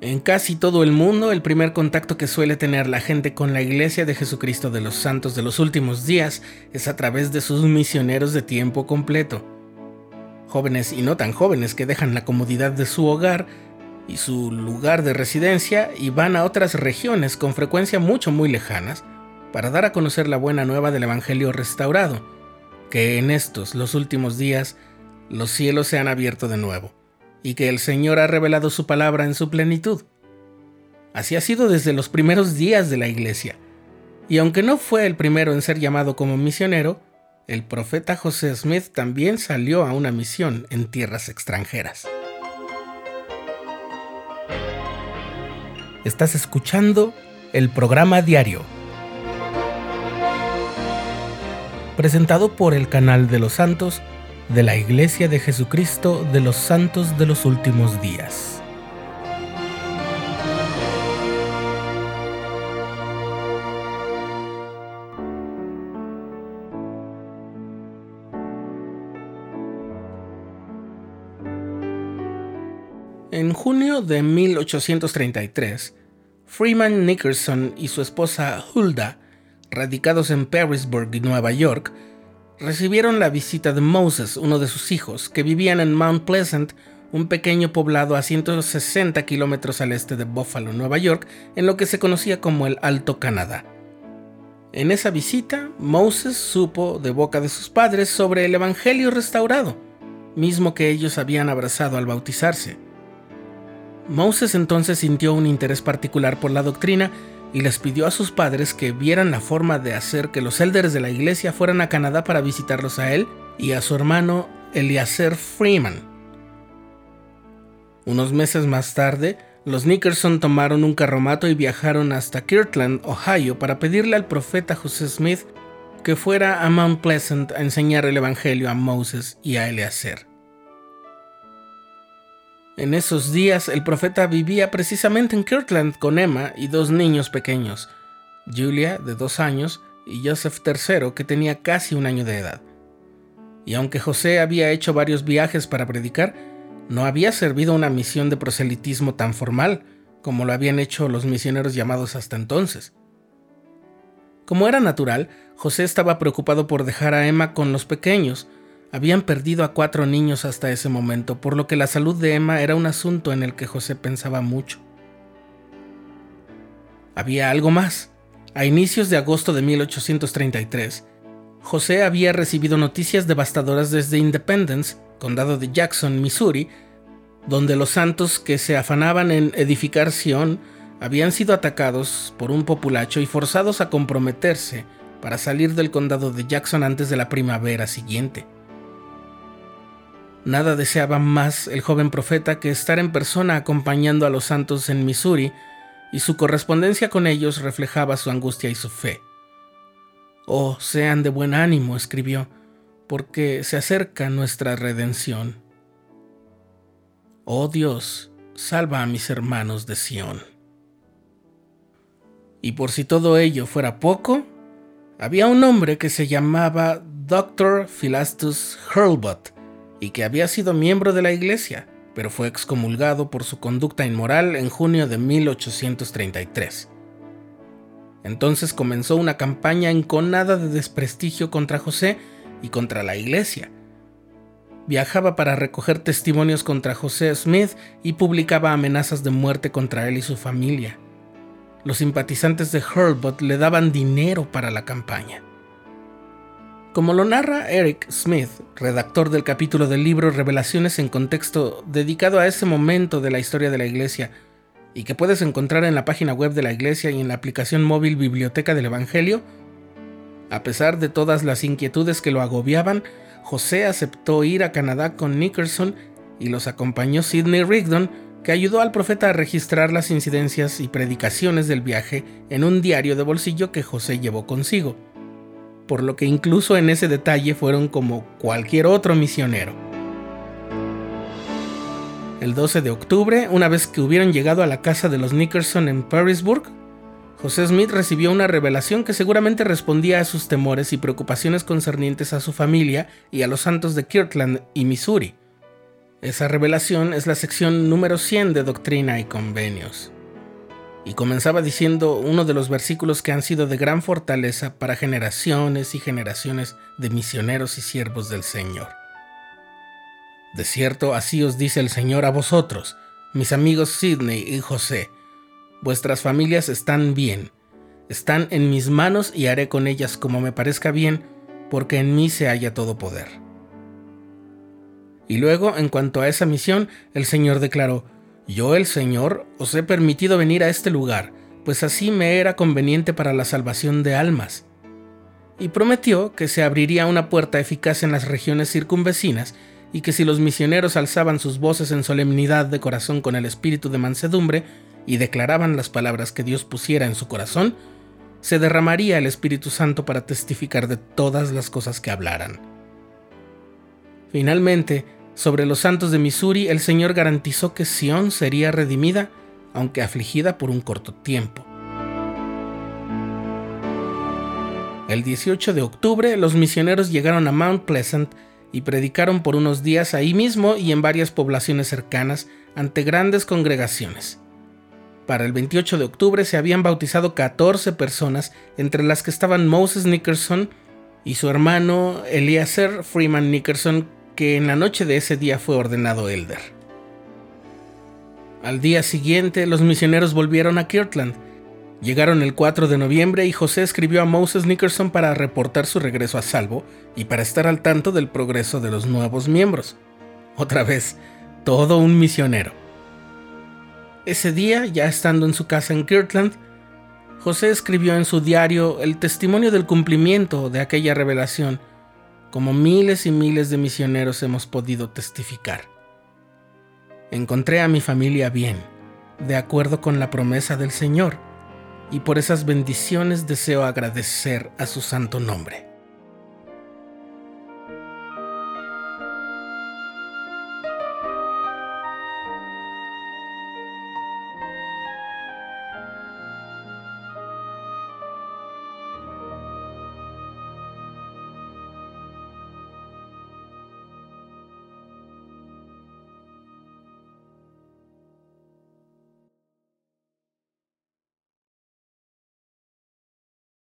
En casi todo el mundo, el primer contacto que suele tener la gente con la Iglesia de Jesucristo de los Santos de los Últimos Días es a través de sus misioneros de tiempo completo. Jóvenes y no tan jóvenes que dejan la comodidad de su hogar y su lugar de residencia y van a otras regiones con frecuencia mucho muy lejanas para dar a conocer la buena nueva del Evangelio restaurado, que en estos, los últimos días, los cielos se han abierto de nuevo y que el Señor ha revelado su palabra en su plenitud. Así ha sido desde los primeros días de la iglesia, y aunque no fue el primero en ser llamado como misionero, el profeta José Smith también salió a una misión en tierras extranjeras. Estás escuchando el programa diario, presentado por el canal de los santos de la Iglesia de Jesucristo de los Santos de los Últimos Días. En junio de 1833, Freeman Nickerson y su esposa Hulda, radicados en Parisburg y Nueva York, recibieron la visita de Moses, uno de sus hijos, que vivían en Mount Pleasant, un pequeño poblado a 160 kilómetros al este de Buffalo, Nueva York, en lo que se conocía como el Alto Canadá. En esa visita, Moses supo de boca de sus padres sobre el Evangelio restaurado, mismo que ellos habían abrazado al bautizarse. Moses entonces sintió un interés particular por la doctrina y les pidió a sus padres que vieran la forma de hacer que los elders de la iglesia fueran a Canadá para visitarlos a él y a su hermano Eliezer Freeman. Unos meses más tarde, los Nickerson tomaron un carromato y viajaron hasta Kirtland, Ohio, para pedirle al profeta José Smith que fuera a Mount Pleasant a enseñar el Evangelio a Moses y a Eliezer. En esos días el profeta vivía precisamente en Kirtland con Emma y dos niños pequeños, Julia, de dos años, y Joseph III, que tenía casi un año de edad. Y aunque José había hecho varios viajes para predicar, no había servido una misión de proselitismo tan formal como lo habían hecho los misioneros llamados hasta entonces. Como era natural, José estaba preocupado por dejar a Emma con los pequeños, habían perdido a cuatro niños hasta ese momento, por lo que la salud de Emma era un asunto en el que José pensaba mucho. Había algo más. A inicios de agosto de 1833, José había recibido noticias devastadoras desde Independence, condado de Jackson, Missouri, donde los santos que se afanaban en edificar Sion habían sido atacados por un populacho y forzados a comprometerse para salir del condado de Jackson antes de la primavera siguiente. Nada deseaba más el joven profeta que estar en persona acompañando a los santos en Missouri, y su correspondencia con ellos reflejaba su angustia y su fe. Oh, sean de buen ánimo, escribió, porque se acerca nuestra redención. Oh Dios, salva a mis hermanos de Sión. Y por si todo ello fuera poco, había un hombre que se llamaba Dr. Philastus Hurlbut, y que había sido miembro de la iglesia, pero fue excomulgado por su conducta inmoral en junio de 1833. Entonces comenzó una campaña enconada de desprestigio contra José y contra la iglesia. Viajaba para recoger testimonios contra José Smith y publicaba amenazas de muerte contra él y su familia. Los simpatizantes de Hurlbut le daban dinero para la campaña. Como lo narra Eric Smith, redactor del capítulo del libro Revelaciones en Contexto dedicado a ese momento de la historia de la Iglesia, y que puedes encontrar en la página web de la Iglesia y en la aplicación móvil Biblioteca del Evangelio, a pesar de todas las inquietudes que lo agobiaban, José aceptó ir a Canadá con Nickerson y los acompañó Sidney Rigdon, que ayudó al profeta a registrar las incidencias y predicaciones del viaje en un diario de bolsillo que José llevó consigo por lo que incluso en ese detalle fueron como cualquier otro misionero. El 12 de octubre, una vez que hubieron llegado a la casa de los Nickerson en Parisburg, José Smith recibió una revelación que seguramente respondía a sus temores y preocupaciones concernientes a su familia y a los santos de Kirtland y Missouri. Esa revelación es la sección número 100 de Doctrina y Convenios. Y comenzaba diciendo uno de los versículos que han sido de gran fortaleza para generaciones y generaciones de misioneros y siervos del Señor. De cierto, así os dice el Señor a vosotros, mis amigos Sidney y José, vuestras familias están bien, están en mis manos y haré con ellas como me parezca bien, porque en mí se halla todo poder. Y luego, en cuanto a esa misión, el Señor declaró, Yo el Señor os he permitido venir a este lugar, pues así me era conveniente para la salvación de almas. Y prometió que se abriría una puerta eficaz en las regiones circunvecinas, y que si los misioneros alzaban sus voces en solemnidad de corazón con el espíritu de mansedumbre, y declaraban las palabras que Dios pusiera en su corazón, se derramaría el Espíritu Santo para testificar de todas las cosas que hablaran. Finalmente, sobre los santos de Missouri, el Señor garantizó que Sión sería redimida, aunque afligida por un corto tiempo. El 18 de octubre, los misioneros llegaron a Mount Pleasant y predicaron por unos días ahí mismo y en varias poblaciones cercanas ante grandes congregaciones. Para el 28 de octubre se habían bautizado 14 personas, entre las que estaban Moses Nickerson y su hermano Eliezer Freeman Nickerson, que en la noche de ese día fue ordenado elder. Al día siguiente, los misioneros volvieron a Kirtland. Llegaron el 4 de noviembre y José escribió a Moses Nickerson para reportar su regreso a salvo y para estar al tanto del progreso de los nuevos miembros. Otra vez, todo un misionero. Ese día, ya estando en su casa en Kirtland, José escribió en su diario el testimonio del cumplimiento de aquella revelación como miles y miles de misioneros hemos podido testificar. Encontré a mi familia bien, de acuerdo con la promesa del Señor, y por esas bendiciones deseo agradecer a su santo nombre.